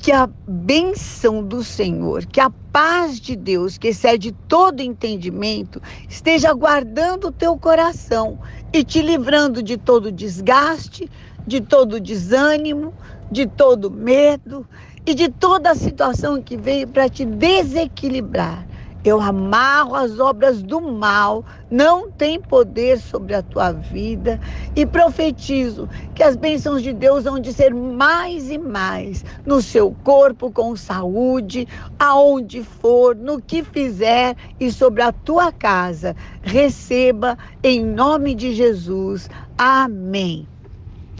que a bênção do Senhor, que a paz de Deus, que excede todo entendimento, esteja guardando o teu coração e te livrando de todo desgaste, de todo desânimo, de todo medo e de toda a situação que veio para te desequilibrar. Eu amarro as obras do mal, não tem poder sobre a tua vida e profetizo que as bênçãos de Deus vão de ser mais e mais no seu corpo, com saúde, aonde for, no que fizer e sobre a tua casa. Receba em nome de Jesus. Amém.